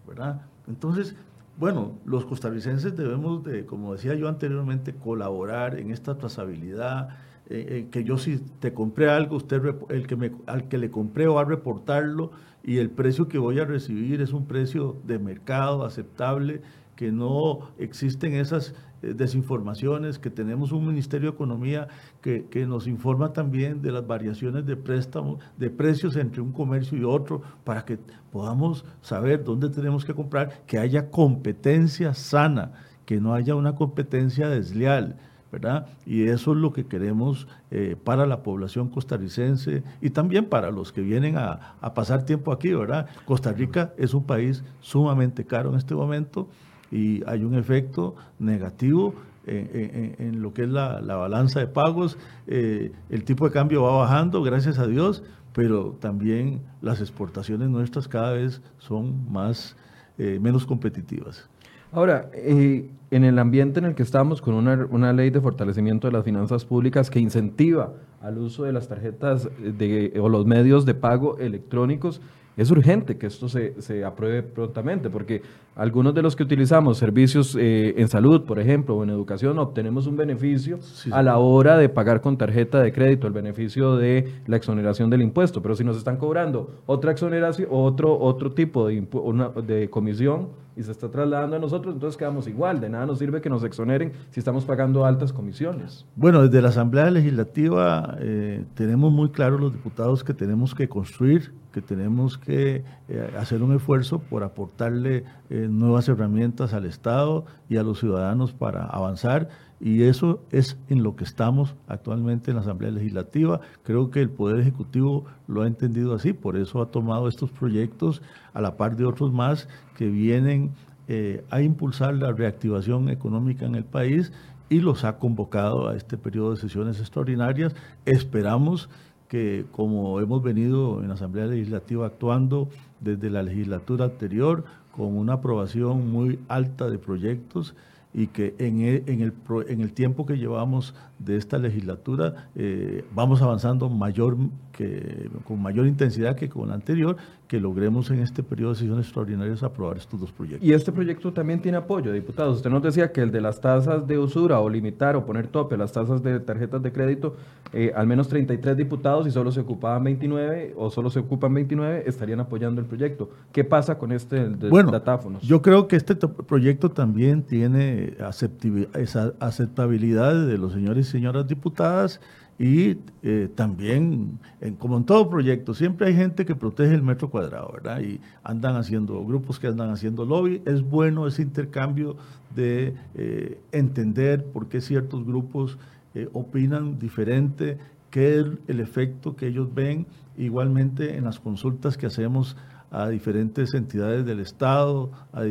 ¿verdad? Entonces, bueno, los costarricenses debemos de, como decía yo anteriormente, colaborar en esta trazabilidad, eh, eh, que yo si te compré algo, usted el que me, al que le compré va a reportarlo y el precio que voy a recibir es un precio de mercado aceptable, que no existen esas eh, desinformaciones, que tenemos un Ministerio de Economía que, que, nos informa también de las variaciones de préstamos, de precios entre un comercio y otro, para que podamos saber dónde tenemos que comprar, que haya competencia sana, que no haya una competencia desleal ¿verdad? Y eso es lo que queremos eh, para la población costarricense y también para los que vienen a, pasar tiempo aquí, ¿verdad? Costa Rica es un país sumamente caro en este momento y hay un efecto negativo en, lo que es la, balanza de pagos. Eh, el tipo de cambio va bajando, gracias a Dios, pero también las exportaciones nuestras cada vez son más, eh, menos competitivas. Ahora, eh, en el ambiente en el que estamos, con una, ley de fortalecimiento de las finanzas públicas que incentiva al uso de las tarjetas de, o los medios de pago electrónicos, es urgente que esto se, se apruebe prontamente, porque algunos de los que utilizamos servicios eh, en salud, por ejemplo, o en educación, obtenemos un beneficio a la hora de pagar con tarjeta de crédito, el beneficio de la exoneración del impuesto. Pero si nos están cobrando otra exoneración, otro, otro tipo de, una, de comisión y se está trasladando a nosotros, entonces quedamos igual. De nada nos sirve que nos exoneren si estamos pagando altas comisiones. Bueno, desde la Asamblea Legislativa eh, tenemos muy claro los diputados que tenemos que construir que tenemos que eh, hacer un esfuerzo por aportarle eh, nuevas herramientas al Estado y a los ciudadanos para avanzar y eso es en lo que estamos actualmente en la Asamblea Legislativa. Creo que el Poder Ejecutivo lo ha entendido así, por eso ha tomado estos proyectos a la par de otros más que vienen eh, a impulsar la reactivación económica en el país y los ha convocado a este periodo de sesiones extraordinarias. Esperamos que como hemos venido en la Asamblea Legislativa actuando desde la legislatura anterior, con una aprobación muy alta de proyectos y que en el, en el, en el tiempo que llevamos de esta legislatura eh, vamos avanzando mayor que, con mayor intensidad que con la anterior, que logremos en este periodo de sesiones extraordinarias aprobar estos dos proyectos. Y este proyecto también tiene apoyo, diputados. Usted nos decía que el de las tasas de usura o limitar o poner tope a las tasas de tarjetas de crédito, eh, al menos 33 diputados y solo se ocupaban 29 o solo se ocupan 29 estarían apoyando el proyecto. ¿Qué pasa con este de bueno, datáfonos? Yo creo que este proyecto también tiene aceptabilidad de los señores señoras diputadas y eh, también, como en todo proyecto, siempre hay gente que protege el metro cuadrado, ¿verdad? Y andan haciendo, grupos que andan haciendo lobby. Es bueno ese intercambio de eh, entender por qué ciertos grupos eh, opinan diferente, qué es el efecto que ellos ven. Igualmente en las consultas que hacemos a diferentes entidades del Estado, a,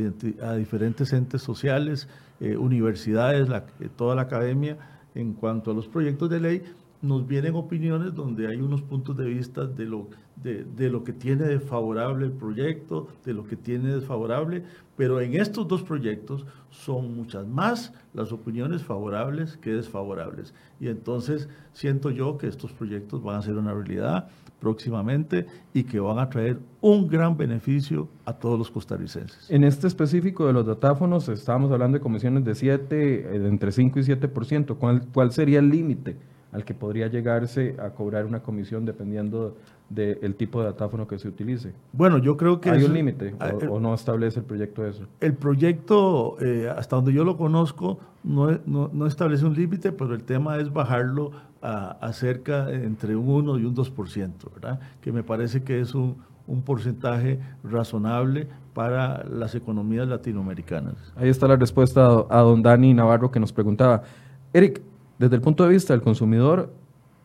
diferentes entes sociales, universidades, toda la academia, en cuanto a los proyectos de ley, nos vienen opiniones donde hay unos puntos de vista de lo, de, lo que tiene de favorable el proyecto, de lo que tiene desfavorable, pero en estos dos proyectos son muchas más las opiniones favorables que desfavorables. Y entonces siento yo que estos proyectos van a ser una realidad próximamente y que van a traer un gran beneficio a todos los costarricenses. En este específico de los datáfonos, estábamos hablando de comisiones de 7, eh, entre 5 y 7%. ¿Cuál, cuál sería el límite al que podría llegarse a cobrar una comisión dependiendo del tipo de datáfono que se utilice? Bueno, yo creo que... ¿Hay un límite o, eh, o, no establece el proyecto eso? El proyecto, eh, hasta donde yo lo conozco, no, no, no establece un límite, pero el tema es bajarlo a, a, cerca entre un 1 y un 2%, ¿verdad? Que me parece que es un, un porcentaje razonable para las economías latinoamericanas. Ahí está la respuesta a don Dani Navarro que nos preguntaba, Eric, desde el punto de vista del consumidor,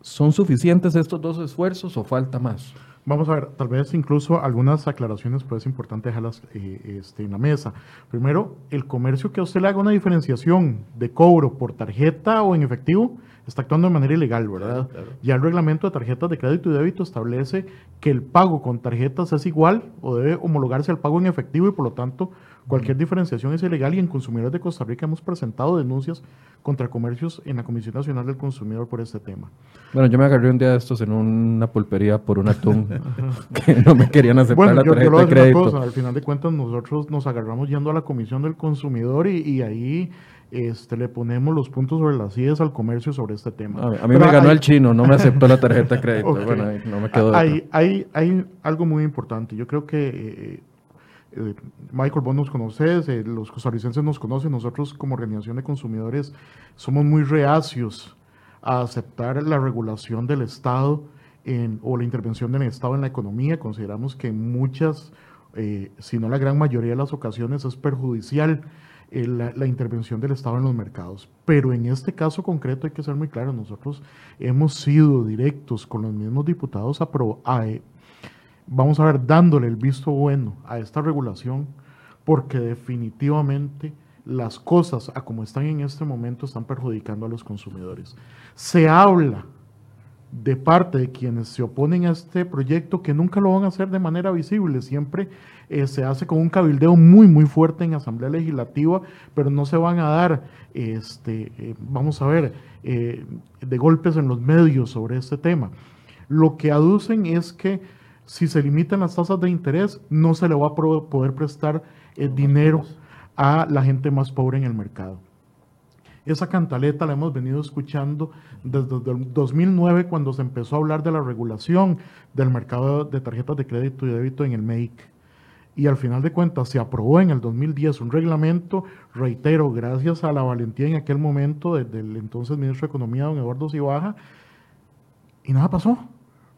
¿son suficientes estos dos esfuerzos o falta más? Vamos a ver, tal vez incluso algunas aclaraciones, pero es importante dejarlas eh, este, en la mesa. Primero, el comercio que a usted le haga una diferenciación de cobro por tarjeta o en efectivo, está actuando de manera ilegal, ¿verdad? Claro, claro. Ya el reglamento de tarjetas de crédito y débito establece que el pago con tarjetas es igual o debe homologarse al pago en efectivo y por lo tanto cualquier diferenciación es ilegal y en Consumidores de Costa Rica hemos presentado denuncias contra comercios en la Comisión Nacional del Consumidor por este tema. Bueno, yo me agarré un día de estos en una pulpería por un atún que no me querían aceptar bueno, la yo, tarjeta yo de crédito. Cosa, al final de cuentas nosotros nos agarramos yendo a la Comisión del Consumidor y, y ahí este, le ponemos los puntos sobre las ideas al comercio sobre este tema. A, a mí Pero me ganó hay, el chino, no me aceptó la tarjeta de crédito. okay. Bueno, ahí no me quedó hay, hay, hay, algo muy importante. Yo creo que eh, eh, Michael, vos nos conoces, eh, los costarricenses nos conocen, nosotros como organización de consumidores somos muy reacios a aceptar la regulación del Estado en, o la intervención del Estado en la economía. Consideramos que en muchas, eh, si no la gran mayoría de las ocasiones, es perjudicial eh, la, la, intervención del Estado en los mercados. Pero en este caso concreto hay que ser muy claro, nosotros hemos sido directos con los mismos diputados a, pro, a vamos a ver, dándole el visto bueno a esta regulación, porque definitivamente las cosas a como están en este momento están perjudicando a los consumidores. Se habla de parte de quienes se oponen a este proyecto que nunca lo van a hacer de manera visible, siempre eh, se hace con un cabildeo muy muy fuerte en Asamblea Legislativa, pero no se van a dar, este, eh, vamos a ver, eh, de golpes en los medios sobre este tema. Lo que aducen es que si se limitan las tasas de interés, no se le va a poder prestar dinero a la gente más pobre en el mercado. Esa cantaleta la hemos venido escuchando desde el 2009 cuando se empezó a hablar de la regulación del mercado de tarjetas de crédito y débito en el MEIC. Y al final de cuentas se aprobó en el 2010 un reglamento, reitero, gracias a la valentía en aquel momento del entonces ministro de Economía, don Eduardo Cibaja, y nada pasó.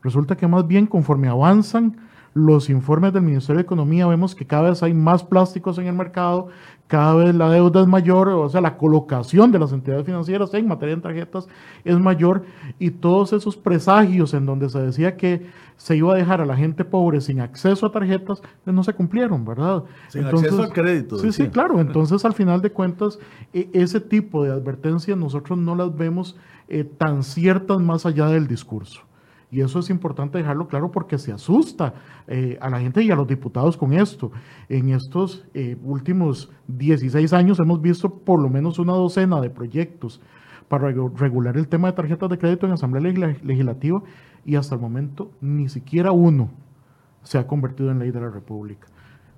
Resulta que más bien conforme avanzan los informes del Ministerio de Economía, vemos que cada vez hay más plásticos en el mercado, cada vez la deuda es mayor, o sea, la colocación de las entidades financieras en materia de tarjetas es mayor y todos esos presagios en donde se decía que se iba a dejar a la gente pobre sin acceso a tarjetas, pues no se cumplieron, ¿verdad? Sin entonces, acceso al crédito. Sí, decía. sí, claro. Entonces, al final de cuentas, e ese tipo de advertencias nosotros no las vemos eh, tan ciertas más allá del discurso. Y eso es importante dejarlo claro porque se asusta eh, a la gente y a los diputados con esto. En estos eh, últimos 16 años hemos visto por lo menos una docena de proyectos para regular el tema de tarjetas de crédito en Asamblea Legislativa y hasta el momento ni siquiera uno se ha convertido en ley de la República.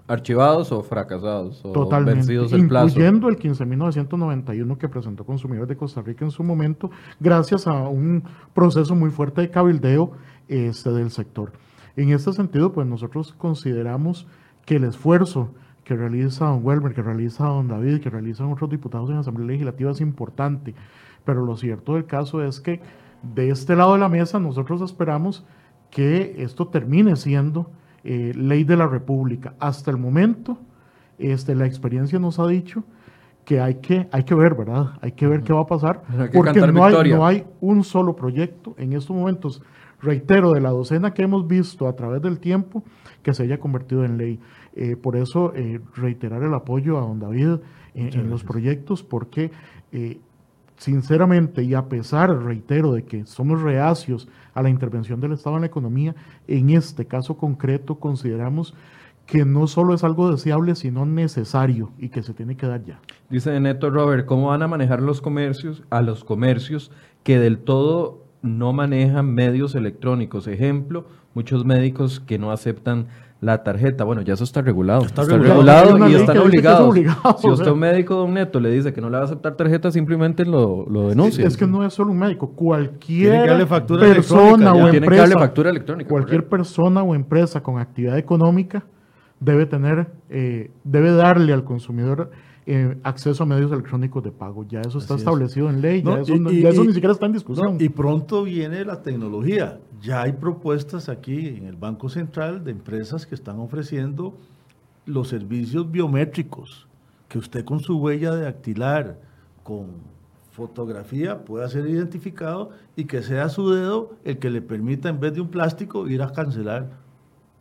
¿Archivados o fracasados? O Totalmente, vencidos el plazo. incluyendo el 15.991 que presentó Consumidores de Costa Rica en su momento, gracias a un proceso muy fuerte de cabildeo este, del sector. En este sentido, pues nosotros consideramos que el esfuerzo que realiza don Welmer, que realiza don David, que realizan otros diputados en la Asamblea Legislativa es importante, pero lo cierto del caso es que de este lado de la mesa nosotros esperamos que esto termine siendo eh, ley de la República. Hasta el momento, este, la experiencia nos ha dicho que hay que, hay que ver, ¿verdad? Hay que ver uh -huh. qué va a pasar, porque no hay, no hay un solo proyecto en estos momentos, reitero, de la docena que hemos visto a través del tiempo, que se haya convertido en ley. Eh, por eso, eh, reiterar el apoyo a don David en, en los proyectos, porque sinceramente, y a pesar, reitero, de que somos reacios a la intervención del Estado en la economía, en este caso concreto consideramos que no solo es algo deseable, sino necesario y que se tiene que dar ya. Dice Neto Robert, ¿cómo van a manejar los comercios a los comercios que del todo no manejan medios electrónicos? Ejemplo, muchos médicos que no aceptan la tarjeta. Bueno, ya eso está regulado. Está, regulado, y están obligados. si usted un médico, don Neto, le dice que no le va a aceptar tarjeta, simplemente lo, lo denuncia. Es que no es solo un médico, cualquier persona o empresa, factura electrónica, cualquier persona o empresa con actividad económica debe tener, eh, debe darle al consumidor eh, acceso a medios electrónicos de pago. Ya eso está establecido en ley, ya, eso, ni siquiera está en discusión. y pronto viene la tecnología. Ya hay propuestas aquí en el Banco Central de empresas que están ofreciendo los servicios biométricos, que usted con su huella de dactilar, con fotografía, pueda ser identificado y que sea su dedo el que le permita, en vez de un plástico, ir a cancelar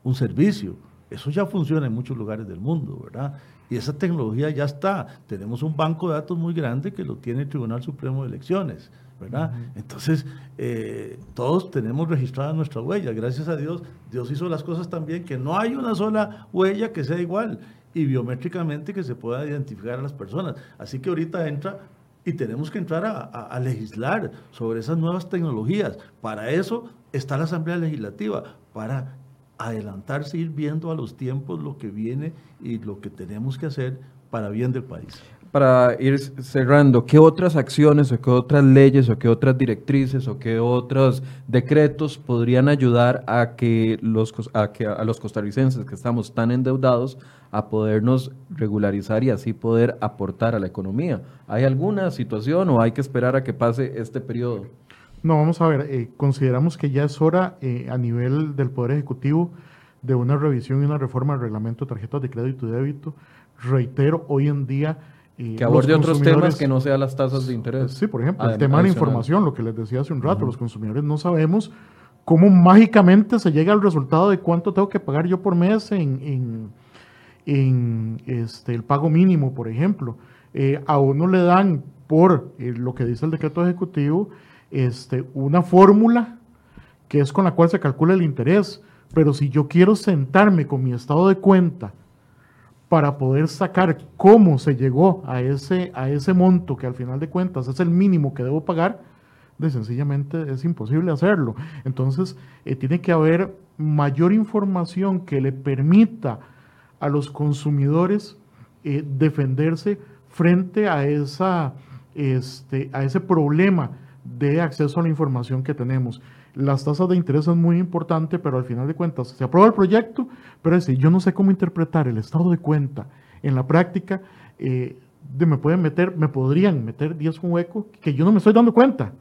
un servicio. Eso ya funciona en muchos lugares del mundo, ¿verdad? Y esa tecnología ya está. Tenemos un banco de datos muy grande que lo tiene el Tribunal Supremo de Elecciones, ¿verdad? Entonces, eh, todos tenemos registradas nuestras huellas. Gracias a Dios, Dios hizo las cosas también que no hay una sola huella que sea igual y biométricamente que se pueda identificar a las personas. Así que ahorita entra y tenemos que entrar a, legislar sobre esas nuevas tecnologías. Para eso está la Asamblea Legislativa, para adelantarse, ir viendo a los tiempos lo que viene y lo que tenemos que hacer para bien del país. Para ir cerrando, ¿qué otras acciones o qué otras leyes o qué otras directrices o qué otros decretos podrían ayudar a que los, a, que a los costarricenses que estamos tan endeudados a podernos regularizar y así poder aportar a la economía? ¿Hay alguna situación o hay que esperar a que pase este periodo? No, vamos a ver, eh, consideramos que ya es hora eh, a nivel del Poder Ejecutivo de una revisión y una reforma del reglamento de tarjetas de crédito y débito. Reitero, hoy en día... Eh, que aborde otros temas que no sean las tasas de interés. Sí, por ejemplo, el tema de la información, lo que les decía hace un rato, los consumidores no sabemos cómo mágicamente se llega al resultado de cuánto tengo que pagar yo por mes en, en, este, el pago mínimo, por ejemplo. a uno le dan por lo que dice el decreto ejecutivo este, una fórmula que es con la cual se calcula el interés. Pero si yo quiero sentarme con mi estado de cuenta para poder sacar cómo se llegó a ese, a ese monto que al final de cuentas es el mínimo que debo pagar, de sencillamente es imposible hacerlo. Entonces, eh, tiene que haber mayor información que le permita a los consumidores eh, defenderse frente a, esa, este, a ese problema de acceso a la información que tenemos. Las tasas de interés son muy importantes, pero al final de cuentas se aprueba el proyecto, pero decir, yo no sé cómo interpretar el estado de cuenta en la práctica. Eh, de me pueden meter, me podrían meter 10 un hueco que yo no me estoy dando cuenta.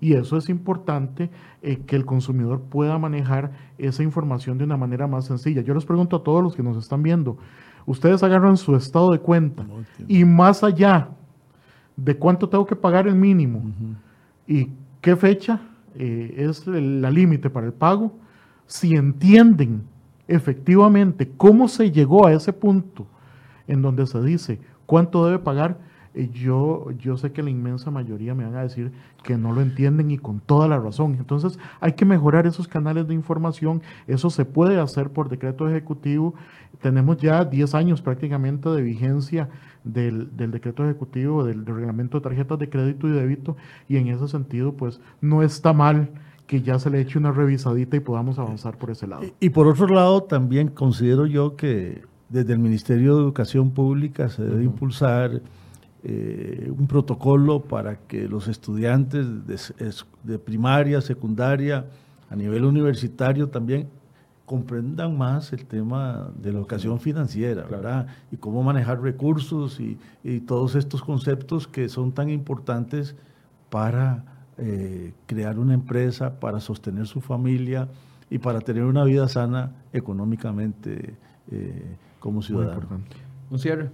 Y eso es importante eh, que el consumidor pueda manejar esa información de una manera más sencilla. Yo les pregunto a todos los que nos están viendo, ustedes agarran su estado de cuenta y más allá de cuánto tengo que pagar el mínimo, y qué fecha eh, es la límite para el pago, si entienden efectivamente cómo se llegó a ese punto en donde se dice cuánto debe pagar, yo, yo sé que la inmensa mayoría me van a decir que no lo entienden y con toda la razón. Entonces hay que mejorar esos canales de información, eso se puede hacer por decreto ejecutivo. Tenemos ya 10 años prácticamente de vigencia del, decreto ejecutivo, del, reglamento de tarjetas de crédito y débito, y en ese sentido, pues no está mal que ya se le eche una revisadita y podamos avanzar por ese lado. Y, por otro lado, también considero yo que desde el Ministerio de Educación Pública se debe impulsar eh, un protocolo para que los estudiantes de, de primaria, secundaria, a nivel universitario también comprendan más el tema de la educación financiera, ¿verdad? Y cómo manejar recursos y, todos estos conceptos que son tan importantes para eh, crear una empresa, para sostener su familia y para tener una vida sana económicamente eh, como ciudadano. Un cierre.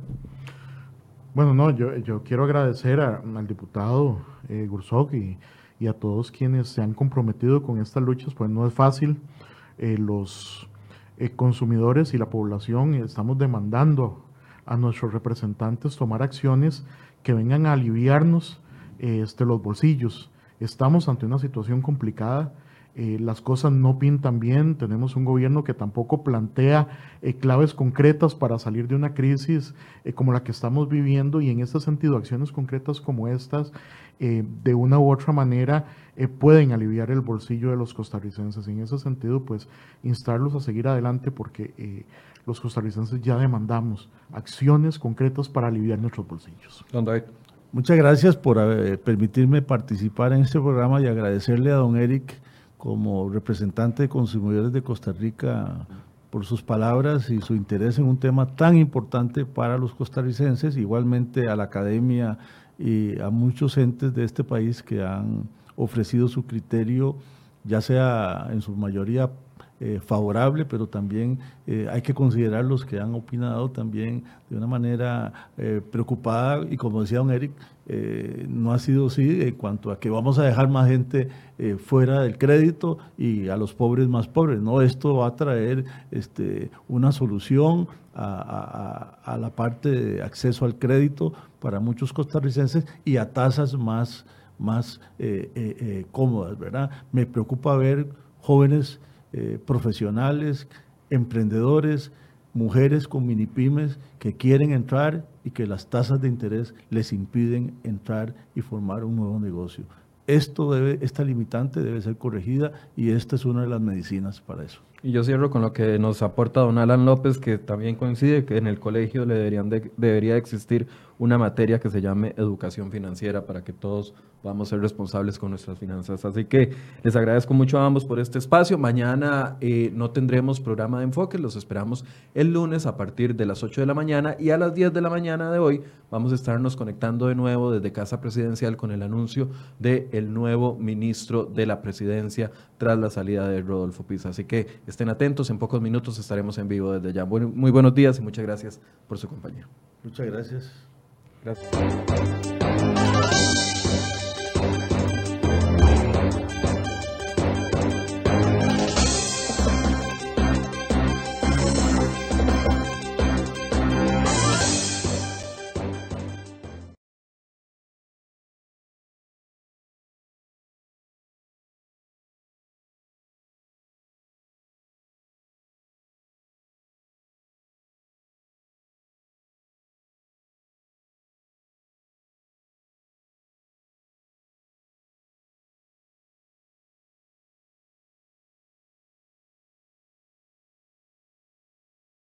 Bueno, no, yo, quiero agradecer al diputado eh, y, y a todos quienes se han comprometido con estas luchas, pues no es fácil eh, los eh, consumidores y la población estamos demandando a nuestros representantes tomar acciones que vengan a aliviarnos este, los bolsillos. Estamos ante una situación complicada. Eh, las cosas no pintan bien, tenemos un gobierno que tampoco plantea eh, claves concretas para salir de una crisis eh, como la que estamos viviendo y en este sentido acciones concretas como estas de una u otra manera pueden aliviar el bolsillo de los costarricenses. En ese sentido, pues instarlos a seguir adelante porque los costarricenses ya demandamos acciones concretas para aliviar nuestros bolsillos. Don David. Muchas gracias por permitirme participar en este programa y agradecerle a don Eric como representante de consumidores de Costa Rica por sus palabras y su interés en un tema tan importante para los costarricenses, igualmente a la academia y a muchos entes de este país que han ofrecido su criterio, ya sea en su mayoría eh, favorable, pero también eh, hay que considerar los que han opinado también de una manera eh, preocupada y como decía don Eric, no ha sido así en cuanto a que vamos a dejar más gente fuera del crédito y a los pobres más pobres. No, esto va a traer este, una solución a, la parte de acceso al crédito para muchos costarricenses y a tasas más, más cómodas, ¿verdad? Me preocupa ver jóvenes eh, profesionales, emprendedores, mujeres con mini pymes que quieren entrar y que las tasas de interés les impiden entrar y formar un nuevo negocio. Esto debe, esta limitante debe ser corregida y esta es una de las medicinas para eso. Y yo cierro con lo que nos aporta don Alan López, que también coincide que en el colegio le deberían debería existir una materia que se llame educación financiera para que todos a ser responsables con nuestras finanzas. Así que les agradezco mucho a ambos por este espacio. Mañana eh, no tendremos programa de enfoque, los esperamos el lunes a partir de las 8 de la mañana y a las 10 de la mañana de hoy vamos a estarnos conectando de nuevo desde Casa Presidencial con el anuncio del el nuevo ministro de la presidencia tras la salida de Rodolfo Pisa. Así que estén atentos, en pocos minutos estaremos en vivo desde allá. muy buenos días y muchas gracias por su compañía. Muchas gracias. Gracias.